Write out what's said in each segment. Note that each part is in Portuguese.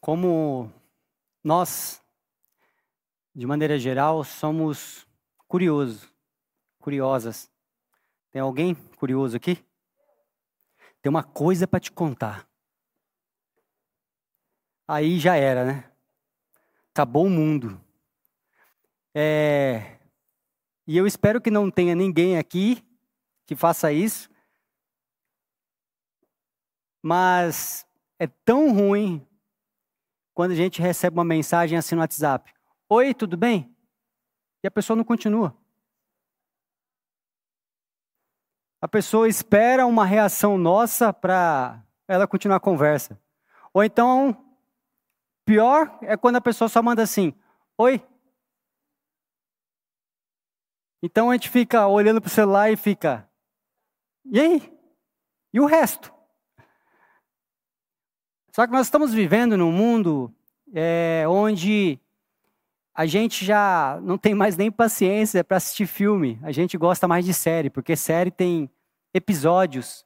Como nós, de maneira geral, somos curiosos, curiosas. Tem alguém curioso aqui? Tem uma coisa para te contar. Aí já era, né? Acabou o mundo. É... E eu espero que não tenha ninguém aqui que faça isso. Mas é tão ruim quando a gente recebe uma mensagem assim no WhatsApp: Oi, tudo bem? E a pessoa não continua. A pessoa espera uma reação nossa para ela continuar a conversa. Ou então, pior é quando a pessoa só manda assim: Oi. Então a gente fica olhando para o celular e fica: E aí? E o resto? Só que nós estamos vivendo num mundo é, onde a gente já não tem mais nem paciência para assistir filme. A gente gosta mais de série, porque série tem episódios.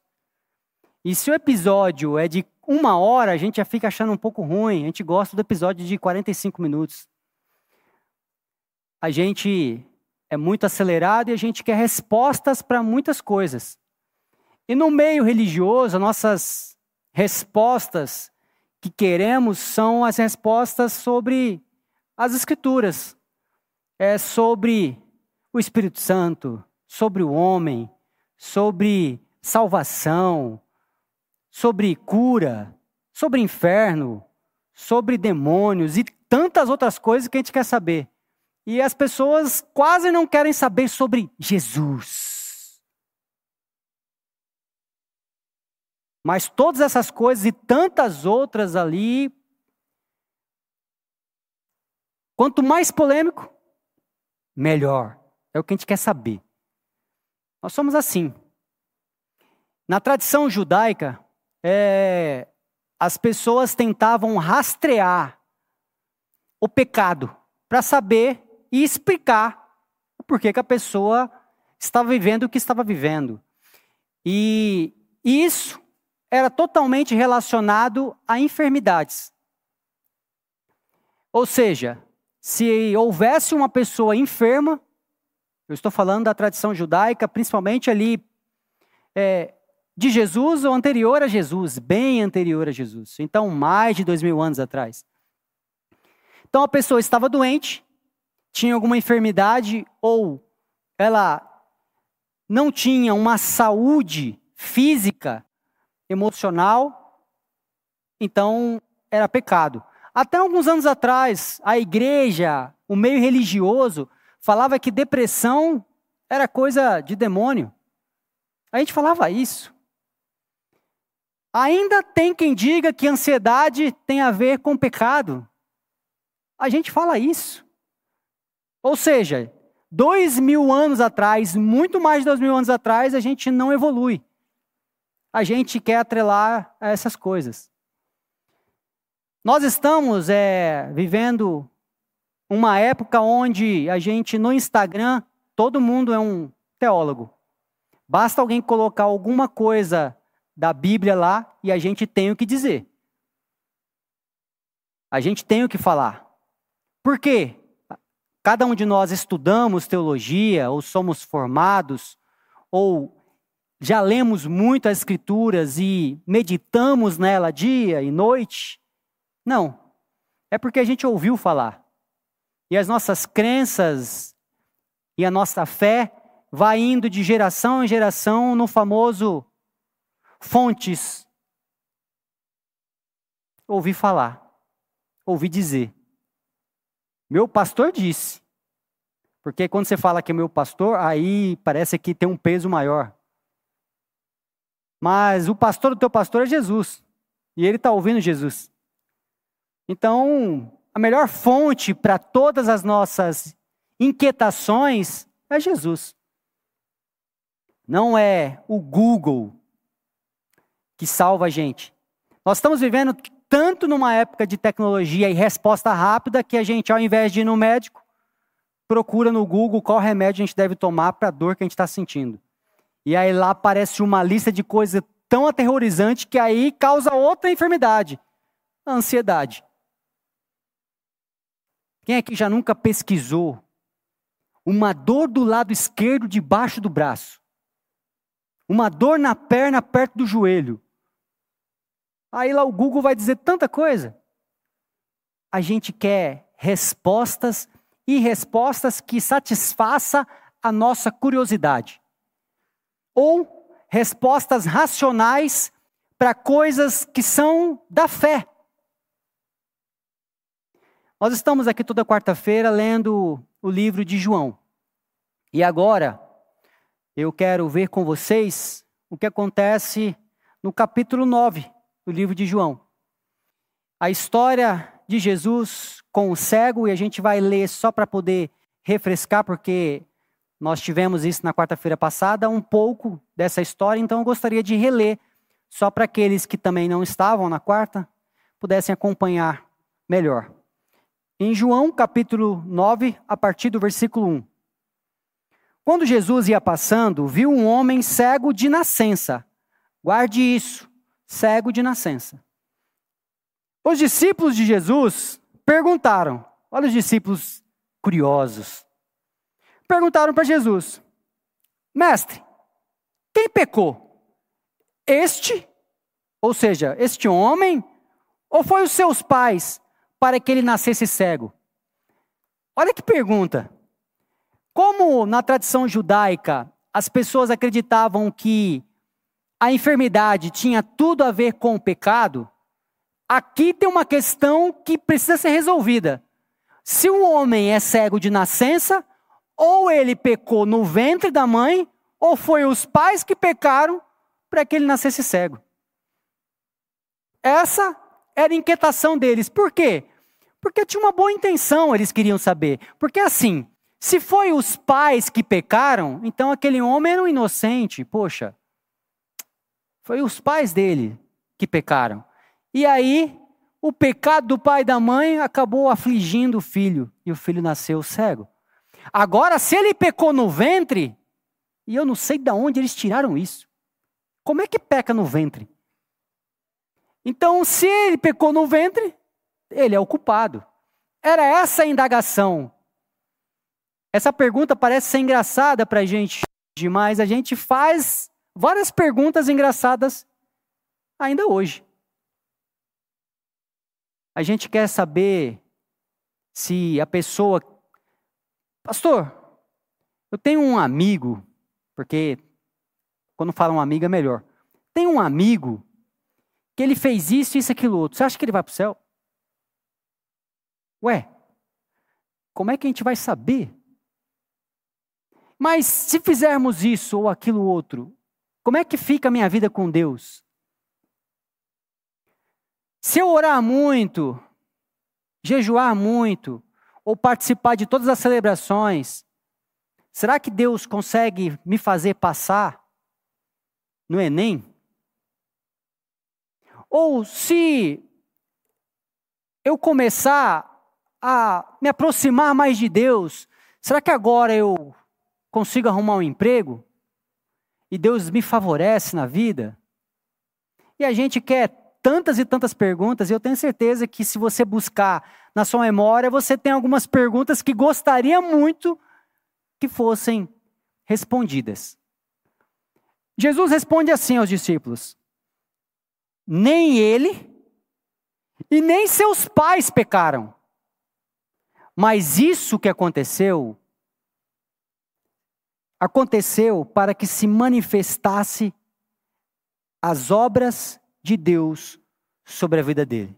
E se o episódio é de uma hora, a gente já fica achando um pouco ruim. A gente gosta do episódio de 45 minutos. A gente é muito acelerado e a gente quer respostas para muitas coisas. E no meio religioso, nossas respostas que queremos são as respostas sobre as Escrituras. É sobre o Espírito Santo, sobre o homem, sobre salvação, sobre cura, sobre inferno, sobre demônios e tantas outras coisas que a gente quer saber. E as pessoas quase não querem saber sobre Jesus. Mas todas essas coisas e tantas outras ali, quanto mais polêmico, melhor. É o que a gente quer saber. Nós somos assim. Na tradição judaica, é, as pessoas tentavam rastrear o pecado para saber e explicar o porquê que a pessoa estava vivendo o que estava vivendo. E isso era totalmente relacionado a enfermidades. Ou seja, se houvesse uma pessoa enferma, eu estou falando da tradição judaica, principalmente ali é, de Jesus ou anterior a Jesus, bem anterior a Jesus. Então, mais de dois mil anos atrás. Então, a pessoa estava doente, tinha alguma enfermidade ou ela não tinha uma saúde física emocional, então era pecado. Até alguns anos atrás, a igreja, o meio religioso, falava que depressão era coisa de demônio. A gente falava isso. Ainda tem quem diga que ansiedade tem a ver com pecado. A gente fala isso. Ou seja, dois mil anos atrás, muito mais de dois mil anos atrás, a gente não evolui a gente quer atrelar a essas coisas. Nós estamos é, vivendo uma época onde a gente no Instagram, todo mundo é um teólogo. Basta alguém colocar alguma coisa da Bíblia lá e a gente tem o que dizer. A gente tem o que falar. Por quê? Cada um de nós estudamos teologia, ou somos formados, ou já lemos muito as Escrituras e meditamos nela dia e noite? Não. É porque a gente ouviu falar. E as nossas crenças e a nossa fé vai indo de geração em geração no famoso fontes. Ouvi falar, ouvi dizer. Meu pastor disse. Porque quando você fala que é meu pastor, aí parece que tem um peso maior. Mas o pastor do teu pastor é Jesus. E ele está ouvindo Jesus. Então, a melhor fonte para todas as nossas inquietações é Jesus. Não é o Google que salva a gente. Nós estamos vivendo tanto numa época de tecnologia e resposta rápida que a gente, ao invés de ir no médico, procura no Google qual remédio a gente deve tomar para a dor que a gente está sentindo. E aí lá aparece uma lista de coisas tão aterrorizante que aí causa outra enfermidade, a ansiedade. Quem aqui já nunca pesquisou uma dor do lado esquerdo debaixo do braço? Uma dor na perna perto do joelho? Aí lá o Google vai dizer tanta coisa. A gente quer respostas e respostas que satisfaça a nossa curiosidade. Ou respostas racionais para coisas que são da fé. Nós estamos aqui toda quarta-feira lendo o livro de João. E agora eu quero ver com vocês o que acontece no capítulo 9 do livro de João. A história de Jesus com o cego, e a gente vai ler só para poder refrescar, porque nós tivemos isso na quarta-feira passada, um pouco dessa história, então eu gostaria de reler, só para aqueles que também não estavam na quarta, pudessem acompanhar melhor. Em João capítulo 9, a partir do versículo 1. Quando Jesus ia passando, viu um homem cego de nascença. Guarde isso, cego de nascença. Os discípulos de Jesus perguntaram, olha os discípulos curiosos. Perguntaram para Jesus: Mestre, quem pecou? Este, ou seja, este homem, ou foi os seus pais para que ele nascesse cego? Olha que pergunta. Como na tradição judaica as pessoas acreditavam que a enfermidade tinha tudo a ver com o pecado, aqui tem uma questão que precisa ser resolvida. Se o homem é cego de nascença, ou ele pecou no ventre da mãe, ou foi os pais que pecaram para que ele nascesse cego. Essa era a inquietação deles. Por quê? Porque tinha uma boa intenção, eles queriam saber. Porque assim, se foi os pais que pecaram, então aquele homem era um inocente. Poxa, foi os pais dele que pecaram. E aí, o pecado do pai e da mãe acabou afligindo o filho, e o filho nasceu cego. Agora, se ele pecou no ventre, e eu não sei de onde eles tiraram isso. Como é que peca no ventre? Então, se ele pecou no ventre, ele é o culpado. Era essa a indagação. Essa pergunta parece ser engraçada para a gente, mas a gente faz várias perguntas engraçadas ainda hoje. A gente quer saber se a pessoa. Pastor, eu tenho um amigo, porque quando fala um amigo é melhor. Tem um amigo que ele fez isso, isso, aquilo outro. Você acha que ele vai para o céu? Ué, como é que a gente vai saber? Mas se fizermos isso ou aquilo outro, como é que fica a minha vida com Deus? Se eu orar muito, jejuar muito, ou participar de todas as celebrações, será que Deus consegue me fazer passar no Enem? Ou se eu começar a me aproximar mais de Deus, será que agora eu consigo arrumar um emprego? E Deus me favorece na vida? E a gente quer tantas e tantas perguntas, e eu tenho certeza que se você buscar na sua memória, você tem algumas perguntas que gostaria muito que fossem respondidas. Jesus responde assim aos discípulos: Nem ele e nem seus pais pecaram. Mas isso que aconteceu aconteceu para que se manifestasse as obras de Deus sobre a vida dele.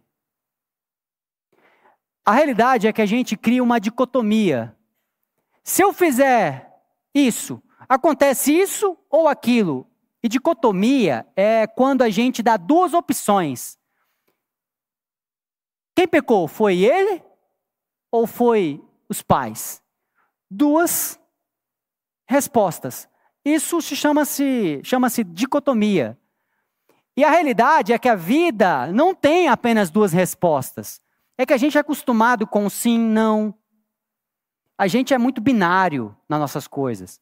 A realidade é que a gente cria uma dicotomia. Se eu fizer isso, acontece isso ou aquilo. E dicotomia é quando a gente dá duas opções. Quem pecou? Foi ele ou foi os pais? Duas respostas. Isso se chama-se chama-se dicotomia. E a realidade é que a vida não tem apenas duas respostas. É que a gente é acostumado com sim, não. A gente é muito binário nas nossas coisas.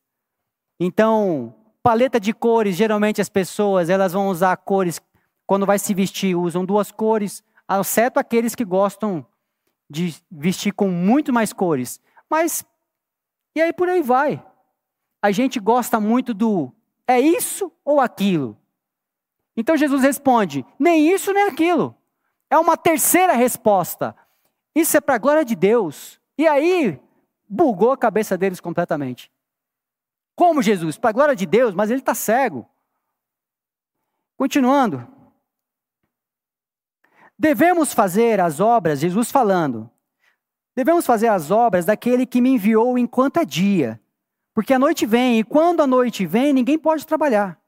Então, paleta de cores, geralmente as pessoas, elas vão usar cores quando vai se vestir, usam duas cores, exceto aqueles que gostam de vestir com muito mais cores. Mas, e aí por aí vai. A gente gosta muito do é isso ou aquilo. Então Jesus responde: nem isso nem aquilo. É uma terceira resposta. Isso é para a glória de Deus. E aí bugou a cabeça deles completamente. Como Jesus? Para a glória de Deus, mas ele está cego. Continuando. Devemos fazer as obras, Jesus falando, devemos fazer as obras daquele que me enviou enquanto é dia. Porque a noite vem, e quando a noite vem, ninguém pode trabalhar.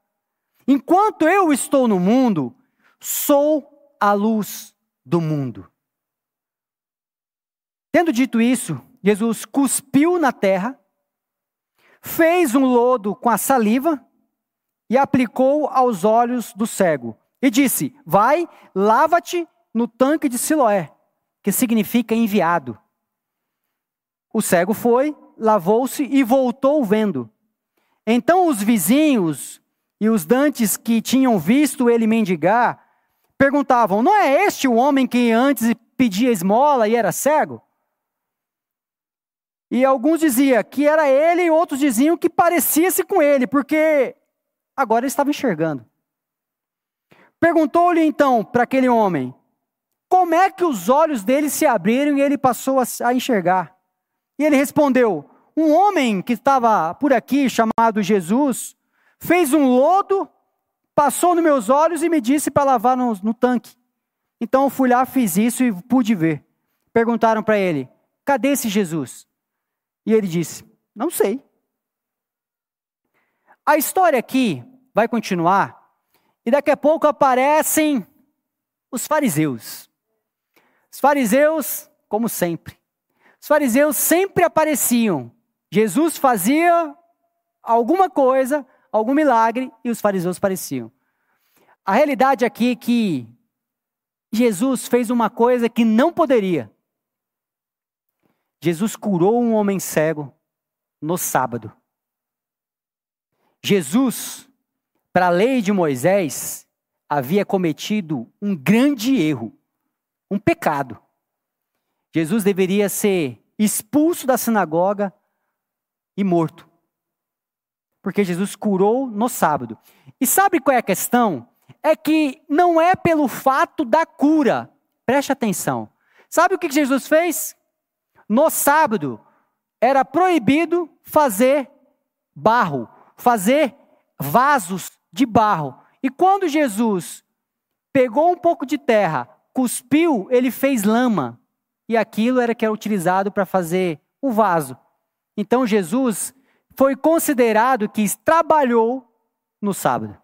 Enquanto eu estou no mundo, sou a luz do mundo. Tendo dito isso, Jesus cuspiu na terra, fez um lodo com a saliva e aplicou aos olhos do cego. E disse: Vai, lava-te no tanque de Siloé, que significa enviado. O cego foi, lavou-se e voltou vendo. Então os vizinhos e os dantes que tinham visto ele mendigar perguntavam: Não é este o homem que antes pedia esmola e era cego? E alguns diziam que era ele, e outros diziam que parecia-se com ele, porque agora ele estava enxergando. Perguntou-lhe então para aquele homem: como é que os olhos dele se abriram e ele passou a, enxergar? E ele respondeu: Um homem que estava por aqui, chamado Jesus, fez um lodo, passou nos meus olhos e me disse para lavar no, no tanque. Então eu fui lá, fiz isso e pude ver. Perguntaram para ele: Cadê esse Jesus? E ele disse: Não sei. A história aqui vai continuar, e daqui a pouco aparecem os fariseus. Os fariseus, como sempre, os fariseus sempre apareciam. Jesus fazia alguma coisa, algum milagre, e os fariseus apareciam. A realidade aqui é que Jesus fez uma coisa que não poderia. Jesus curou um homem cego no sábado. Jesus, para a lei de Moisés, havia cometido um grande erro um pecado. Jesus deveria ser expulso da sinagoga e morto. Porque Jesus curou no sábado. E sabe qual é a questão? É que não é pelo fato da cura. Preste atenção. Sabe o que Jesus fez? No sábado era proibido fazer barro, fazer vasos de barro. E quando Jesus pegou um pouco de terra, cuspiu, ele fez lama. E aquilo era que era utilizado para fazer o vaso. Então Jesus foi considerado que trabalhou no sábado.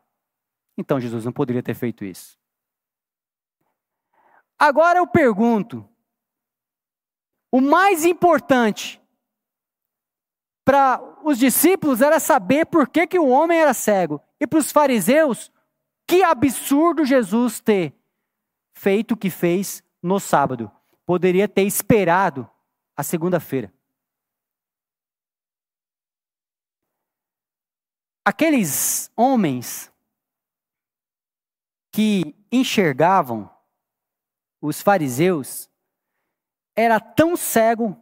Então Jesus não poderia ter feito isso. Agora eu pergunto: o mais importante para os discípulos era saber por que, que o homem era cego. E para os fariseus, que absurdo Jesus ter feito o que fez no sábado. Poderia ter esperado a segunda-feira. Aqueles homens que enxergavam os fariseus era tão cego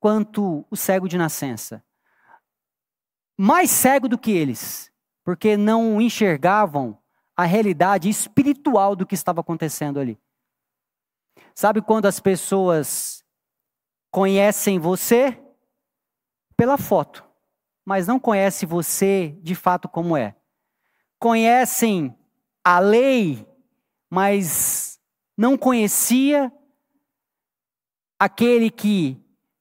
quanto o cego de nascença. Mais cego do que eles, porque não enxergavam a realidade espiritual do que estava acontecendo ali. Sabe quando as pessoas conhecem você pela foto, mas não conhecem você de fato como é? Conhecem a lei, mas não conhecia aquele que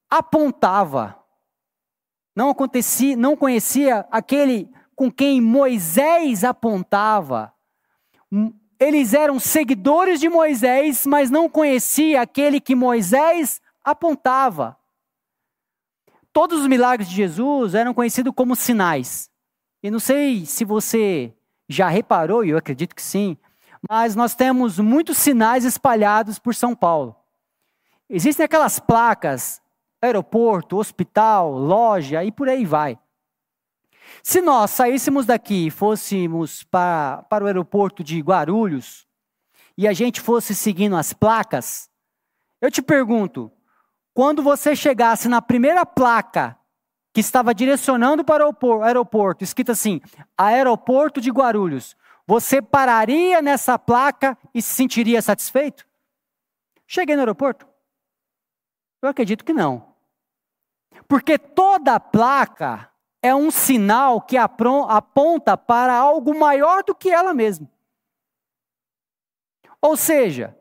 apontava. Não acontecia, não conhecia aquele com quem Moisés apontava eles eram seguidores de Moisés, mas não conhecia aquele que Moisés apontava. Todos os milagres de Jesus eram conhecidos como sinais. E não sei se você já reparou, e eu acredito que sim, mas nós temos muitos sinais espalhados por São Paulo. Existem aquelas placas, aeroporto, hospital, loja e por aí vai. Se nós saíssemos daqui e fôssemos para, para o aeroporto de Guarulhos, e a gente fosse seguindo as placas, Eu te pergunto, quando você chegasse na primeira placa que estava direcionando para o aeroporto, escrito assim: Aeroporto de Guarulhos, você pararia nessa placa e se sentiria satisfeito? Cheguei no aeroporto? Eu acredito que não. Porque toda placa é um sinal que aponta para algo maior do que ela mesma. Ou seja,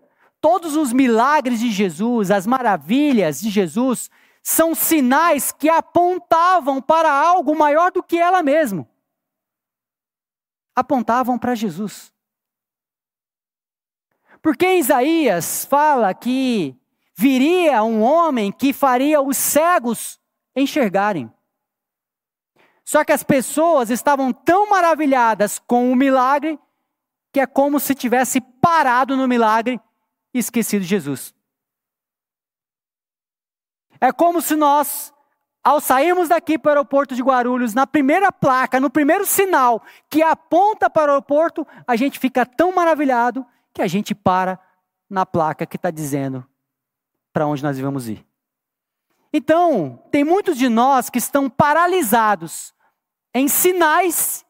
todos os milagres de Jesus, as maravilhas de Jesus, são sinais que apontavam para algo maior do que ela mesma. Apontavam para Jesus. Porque Isaías fala que viria um homem que faria os cegos enxergarem. Só que as pessoas estavam tão maravilhadas com o milagre que é como se tivesse parado no milagre e esquecido Jesus. É como se nós, ao sairmos daqui para o aeroporto de Guarulhos, na primeira placa, no primeiro sinal que aponta para o aeroporto, a gente fica tão maravilhado que a gente para na placa que está dizendo para onde nós devemos ir. Então, tem muitos de nós que estão paralisados em sinais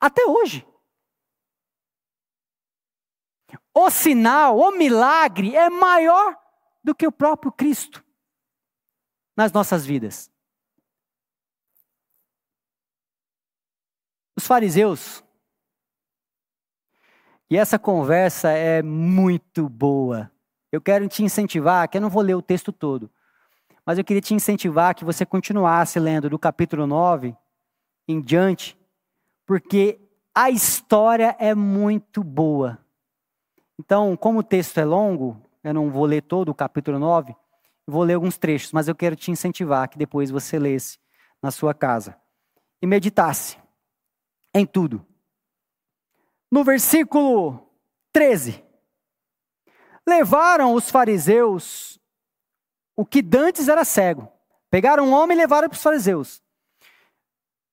até hoje. O sinal, o milagre é maior do que o próprio Cristo nas nossas vidas. Os fariseus, e essa conversa é muito boa. Eu quero te incentivar, que eu não vou ler o texto todo, mas eu queria te incentivar que você continuasse lendo do capítulo 9 em diante, porque a história é muito boa. Então, como o texto é longo, eu não vou ler todo o capítulo 9, vou ler alguns trechos, mas eu quero te incentivar que depois você lesse na sua casa e meditasse em tudo. No versículo 13, levaram os fariseus o que dantes era cego. Pegaram um homem e levaram para os fariseus.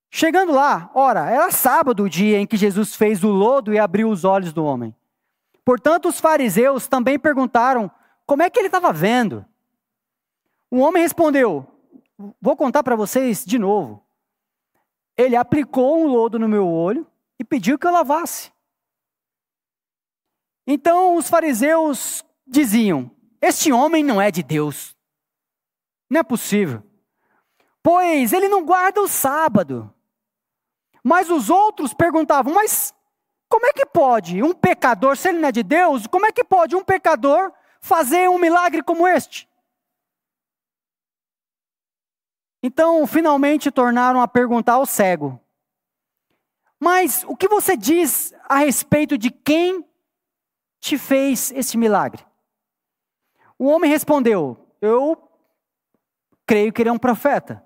Chegando lá, ora, era sábado o dia em que Jesus fez o lodo e abriu os olhos do homem. Portanto, os fariseus também perguntaram como é que ele estava vendo. O homem respondeu: Vou contar para vocês de novo. Ele aplicou um lodo no meu olho e pediu que eu lavasse. Então os fariseus diziam: Este homem não é de Deus. Não é possível. Pois ele não guarda o sábado. Mas os outros perguntavam: Mas como é que pode um pecador, se ele não é de Deus, como é que pode um pecador fazer um milagre como este? Então, finalmente tornaram a perguntar ao cego: Mas o que você diz a respeito de quem te fez esse milagre? O homem respondeu: Eu creio que ele é um profeta.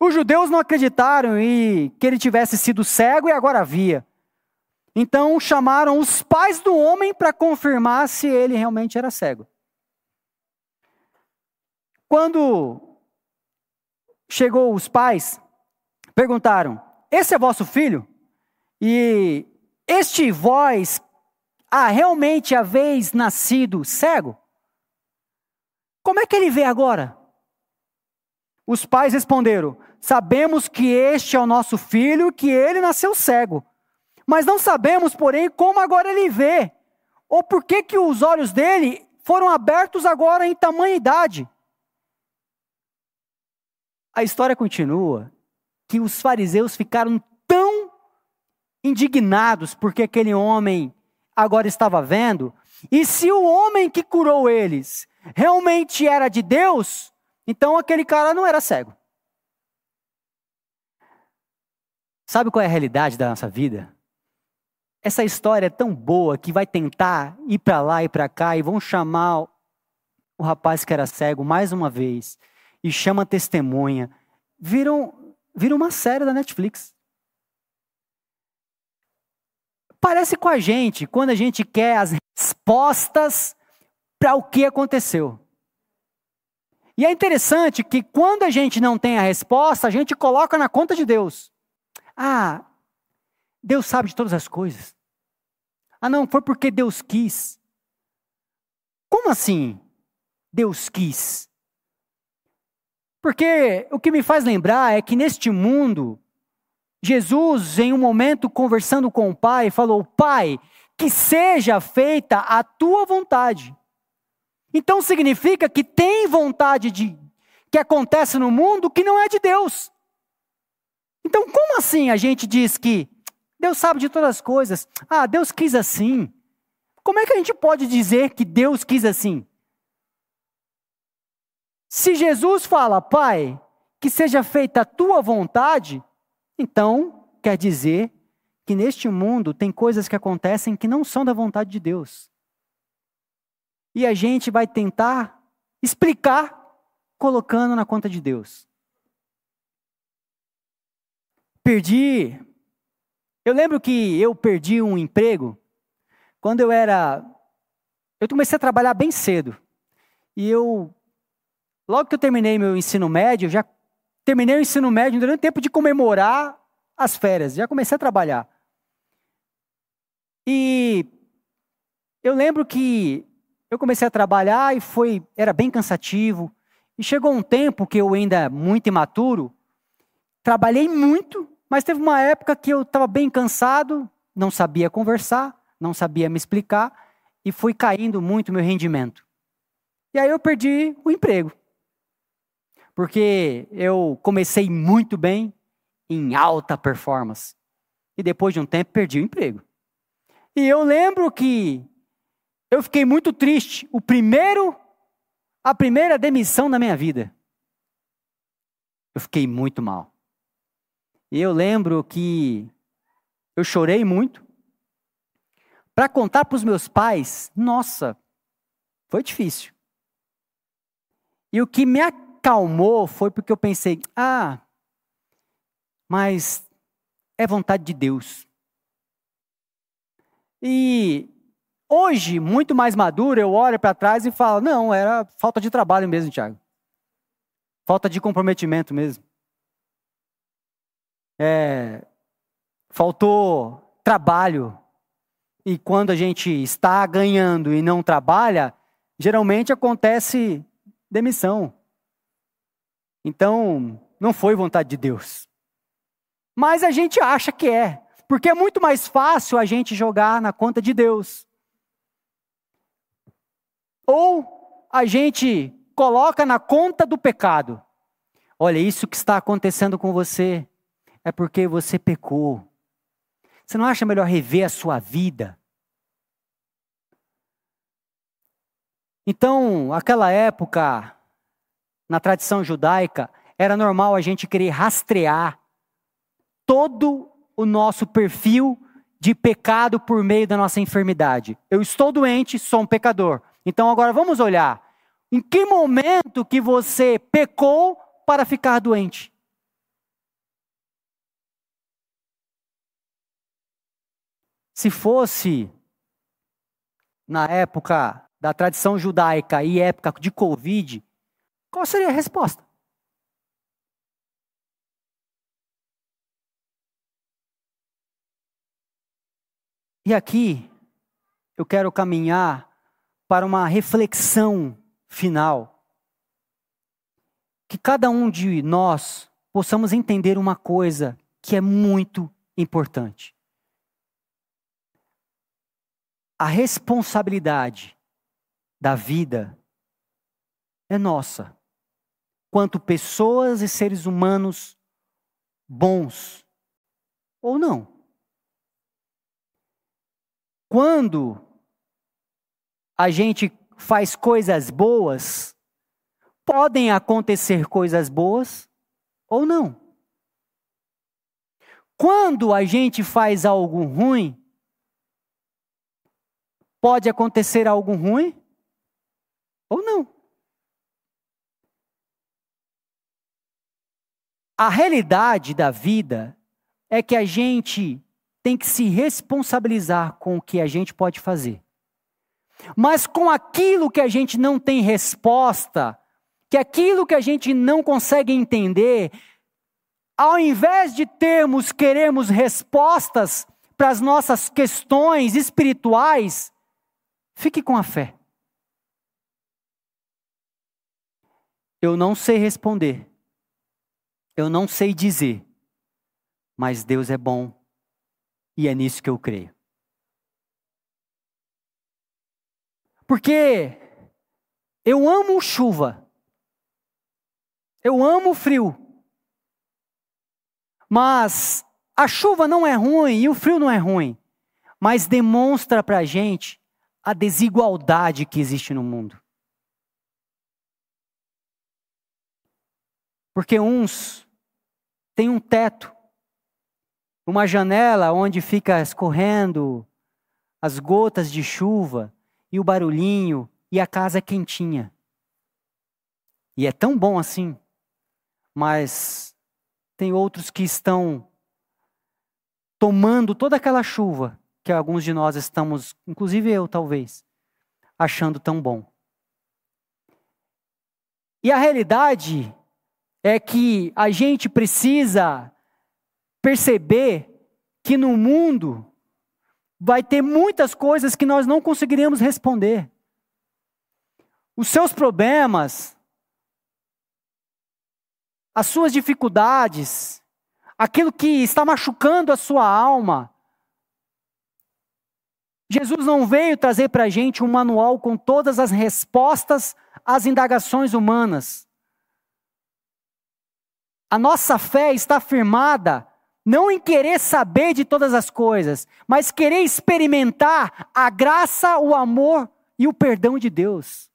Os judeus não acreditaram e que ele tivesse sido cego e agora via. Então chamaram os pais do homem para confirmar se ele realmente era cego. Quando chegou os pais, perguntaram: Esse é vosso filho? E este vós, ah, realmente haveis nascido cego? Como é que ele vê agora? Os pais responderam: Sabemos que este é o nosso filho, que ele nasceu cego. Mas não sabemos, porém, como agora ele vê, ou por que, que os olhos dele foram abertos agora em tamanha idade. A história continua que os fariseus ficaram tão indignados porque aquele homem agora estava vendo, e se o homem que curou eles realmente era de Deus, então aquele cara não era cego. Sabe qual é a realidade da nossa vida? Essa história é tão boa que vai tentar ir para lá e para cá e vão chamar o rapaz que era cego mais uma vez e chama testemunha. Viram, viram uma série da Netflix. Parece com a gente quando a gente quer as respostas para o que aconteceu. E é interessante que quando a gente não tem a resposta, a gente coloca na conta de Deus. Ah, Deus sabe de todas as coisas. Ah, não, foi porque Deus quis. Como assim? Deus quis? Porque o que me faz lembrar é que neste mundo, Jesus, em um momento conversando com o Pai, falou: Pai, que seja feita a tua vontade. Então significa que tem vontade de que acontece no mundo que não é de Deus. Então, como assim a gente diz que Deus sabe de todas as coisas? Ah, Deus quis assim. Como é que a gente pode dizer que Deus quis assim? Se Jesus fala, Pai, que seja feita a tua vontade, então quer dizer que neste mundo tem coisas que acontecem que não são da vontade de Deus. E a gente vai tentar explicar colocando na conta de Deus. Perdi. Eu lembro que eu perdi um emprego quando eu era. Eu comecei a trabalhar bem cedo. E eu Logo que eu terminei meu ensino médio, já terminei o ensino médio, durante tempo de comemorar as férias, já comecei a trabalhar. E eu lembro que eu comecei a trabalhar e foi, era bem cansativo. E chegou um tempo que eu ainda muito imaturo, trabalhei muito, mas teve uma época que eu estava bem cansado, não sabia conversar, não sabia me explicar e fui caindo muito meu rendimento. E aí eu perdi o emprego porque eu comecei muito bem, em alta performance, e depois de um tempo perdi o emprego. E eu lembro que eu fiquei muito triste, o primeiro, a primeira demissão da minha vida. Eu fiquei muito mal. E eu lembro que eu chorei muito. Para contar para os meus pais, nossa, foi difícil. E o que me acalmou foi porque eu pensei: ah, mas é vontade de Deus. E hoje, muito mais maduro, eu olho para trás e falo: não, era falta de trabalho mesmo, Tiago. Falta de comprometimento mesmo. É, faltou trabalho. E quando a gente está ganhando e não trabalha, geralmente acontece demissão. Então, não foi vontade de Deus. Mas a gente acha que é, porque é muito mais fácil a gente jogar na conta de Deus. Ou a gente coloca na conta do pecado. Olha, isso que está acontecendo com você é porque você pecou. Você não acha melhor rever a sua vida? Então, aquela época, na tradição judaica, era normal a gente querer rastrear todo o nosso perfil de pecado por meio da nossa enfermidade. Eu estou doente, sou um pecador. Então agora vamos olhar em que momento que você pecou para ficar doente? Se fosse na época da tradição judaica e época de Covid, qual seria a resposta? E aqui eu quero caminhar para uma reflexão final. Que cada um de nós possamos entender uma coisa que é muito importante. A responsabilidade da vida é nossa quanto pessoas e seres humanos bons ou não. Quando a gente faz coisas boas, podem acontecer coisas boas ou não. Quando a gente faz algo ruim, pode acontecer algo ruim ou não. A realidade da vida é que a gente tem que se responsabilizar com o que a gente pode fazer. Mas com aquilo que a gente não tem resposta, que aquilo que a gente não consegue entender, ao invés de termos, queremos respostas para as nossas questões espirituais, fique com a fé. Eu não sei responder. Eu não sei dizer. Mas Deus é bom e é nisso que eu creio. Porque eu amo chuva. Eu amo frio. Mas a chuva não é ruim e o frio não é ruim. Mas demonstra para a gente a desigualdade que existe no mundo. Porque uns têm um teto, uma janela onde fica escorrendo as gotas de chuva e o barulhinho e a casa é quentinha. E é tão bom assim. Mas tem outros que estão tomando toda aquela chuva que alguns de nós estamos, inclusive eu talvez, achando tão bom. E a realidade é que a gente precisa perceber que no mundo vai ter muitas coisas que nós não conseguiremos responder. Os seus problemas, as suas dificuldades, aquilo que está machucando a sua alma. Jesus não veio trazer para a gente um manual com todas as respostas às indagações humanas. A nossa fé está firmada não em querer saber de todas as coisas, mas querer experimentar a graça, o amor e o perdão de Deus.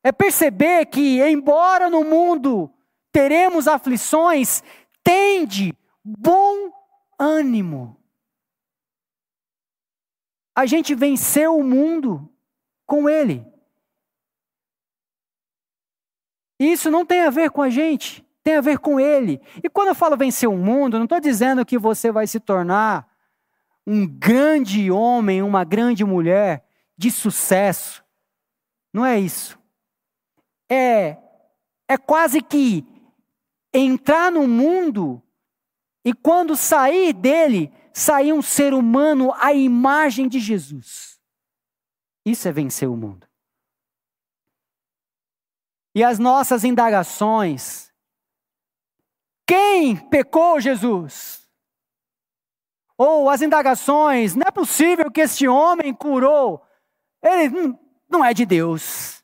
É perceber que, embora no mundo teremos aflições, tende bom ânimo. A gente venceu o mundo com Ele. Isso não tem a ver com a gente, tem a ver com Ele. E quando eu falo vencer o mundo, não estou dizendo que você vai se tornar um grande homem, uma grande mulher de sucesso. Não é isso. É, é quase que entrar no mundo e quando sair dele, sair um ser humano à imagem de Jesus. Isso é vencer o mundo. E as nossas indagações. Quem pecou Jesus? Ou as indagações, não é possível que este homem curou. Ele não é de Deus.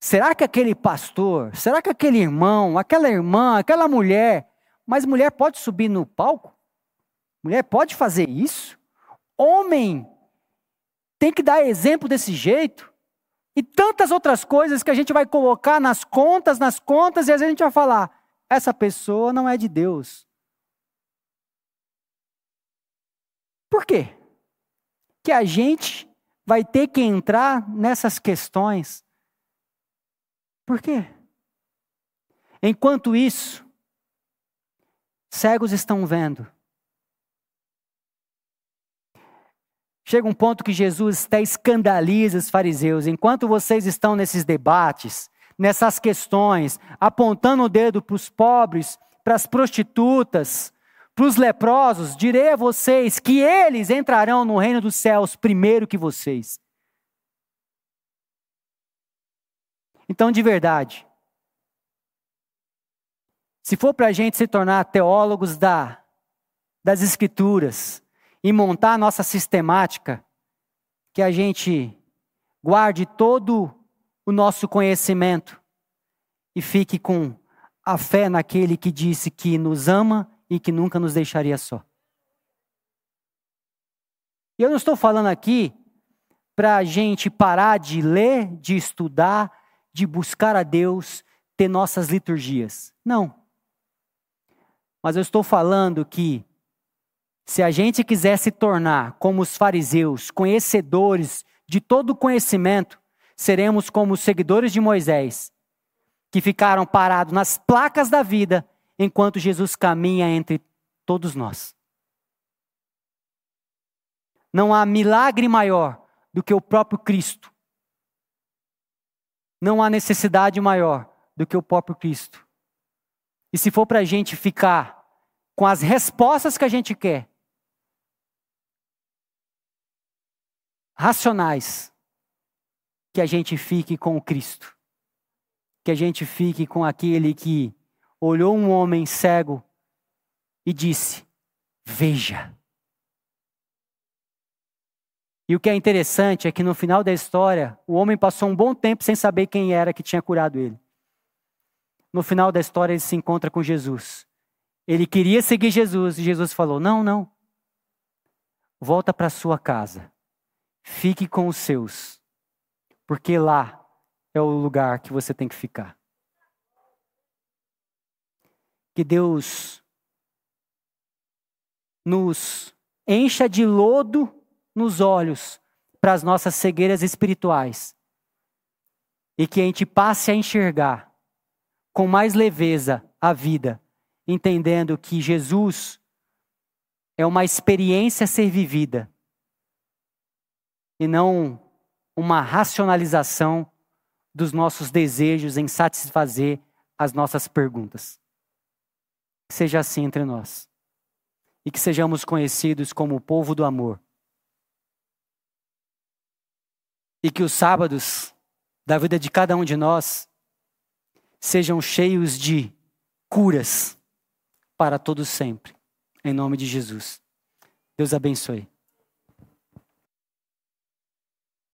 Será que aquele pastor, será que aquele irmão, aquela irmã, aquela mulher, mas mulher pode subir no palco? Mulher pode fazer isso? Homem tem que dar exemplo desse jeito? E tantas outras coisas que a gente vai colocar nas contas, nas contas, e às vezes a gente vai falar: essa pessoa não é de Deus. Por quê? Que a gente vai ter que entrar nessas questões. Por quê? Enquanto isso, cegos estão vendo, Chega um ponto que Jesus até escandaliza os fariseus. Enquanto vocês estão nesses debates, nessas questões, apontando o dedo para os pobres, para as prostitutas, para os leprosos, direi a vocês que eles entrarão no reino dos céus primeiro que vocês. Então, de verdade, se for para a gente se tornar teólogos da, das Escrituras, e montar a nossa sistemática, que a gente guarde todo o nosso conhecimento e fique com a fé naquele que disse que nos ama e que nunca nos deixaria só. E eu não estou falando aqui para a gente parar de ler, de estudar, de buscar a Deus, ter nossas liturgias. Não. Mas eu estou falando que se a gente quiser se tornar como os fariseus, conhecedores de todo conhecimento, seremos como os seguidores de Moisés, que ficaram parados nas placas da vida enquanto Jesus caminha entre todos nós. Não há milagre maior do que o próprio Cristo. Não há necessidade maior do que o próprio Cristo. E se for para a gente ficar com as respostas que a gente quer, racionais que a gente fique com o Cristo, que a gente fique com aquele que olhou um homem cego e disse: Veja. E o que é interessante é que no final da história, o homem passou um bom tempo sem saber quem era que tinha curado ele. No final da história, ele se encontra com Jesus. Ele queria seguir Jesus e Jesus falou: Não, não. Volta para sua casa. Fique com os seus. Porque lá é o lugar que você tem que ficar. Que Deus nos encha de lodo nos olhos para as nossas cegueiras espirituais. E que a gente passe a enxergar com mais leveza a vida, entendendo que Jesus é uma experiência a ser vivida e não uma racionalização dos nossos desejos em satisfazer as nossas perguntas. Que seja assim entre nós. E que sejamos conhecidos como o povo do amor. E que os sábados da vida de cada um de nós sejam cheios de curas para todos sempre. Em nome de Jesus. Deus abençoe.